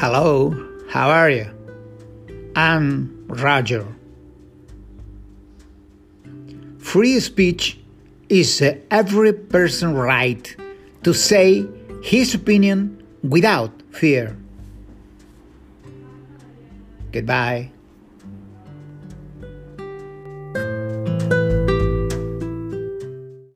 Hello, how are you? I'm Roger. Free speech is every person's right to say his opinion without fear. Goodbye.